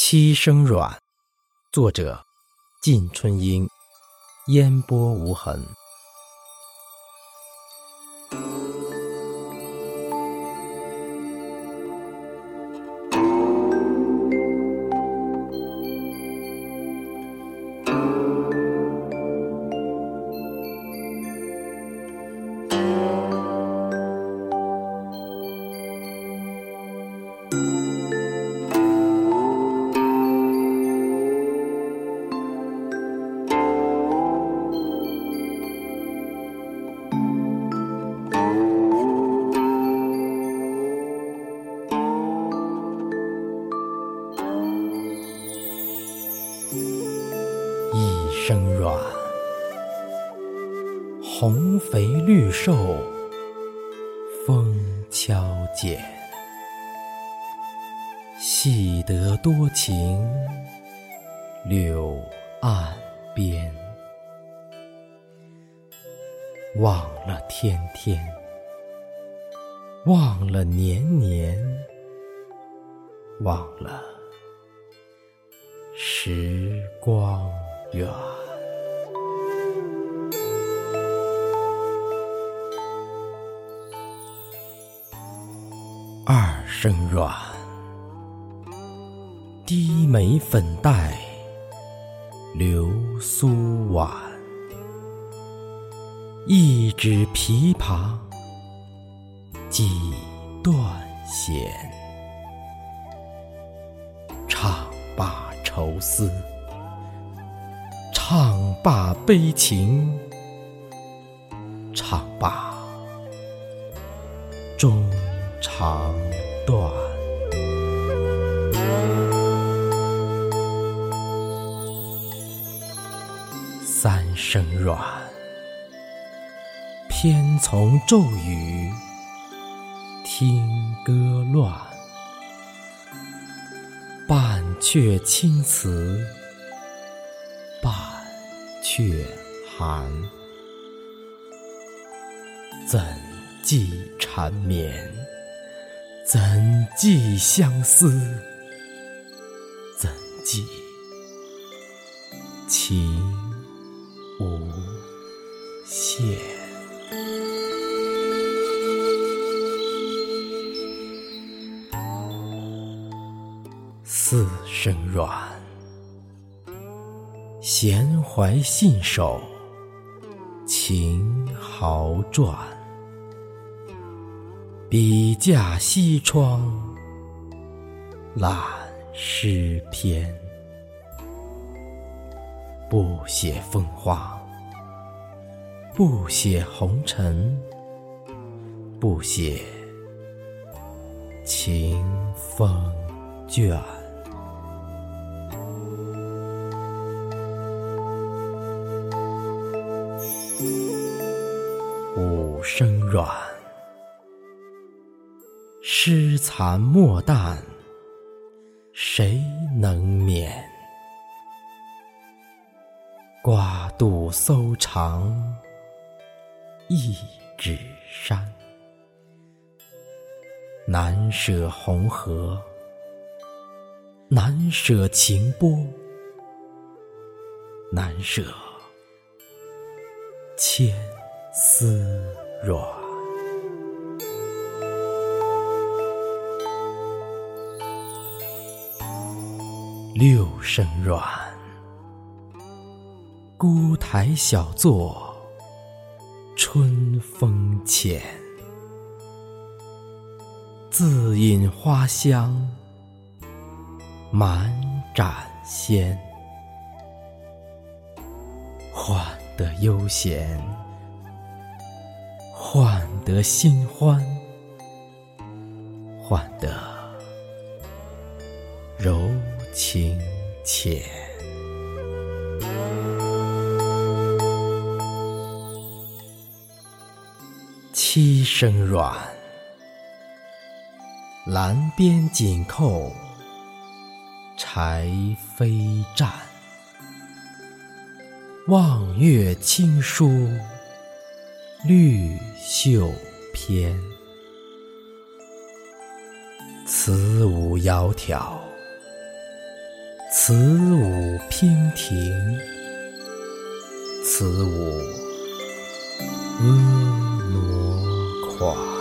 七声软，作者：晋春英，烟波无痕。声软，红肥绿瘦，风敲剪，戏得多情，柳岸边，忘了天天，忘了年年，忘了时光。远，二声软，低眉粉黛，流苏婉，一指琵琶，几段弦，唱罢愁思。唱罢悲情，唱罢终肠断。三声软，偏从骤雨，听歌乱，半阙青词，却寒，怎寄缠绵？怎寄相思？怎寄情无限？四声软。闲怀信手，情豪传。笔架西窗，揽诗篇。不写风花，不写红尘，不写情风卷。声软，诗残墨淡，谁能免？瓜渡搜肠，一纸山，难舍红河，难舍情波，难舍。千丝软，六声软。孤台小坐，春风浅，自饮花香，满盏鲜。换。得悠闲，得新欢，换得柔情浅。七声软，蓝边紧扣，柴扉绽。望月轻书，绿袖翩，此舞窈窕，此舞娉婷，此舞婀娜跨。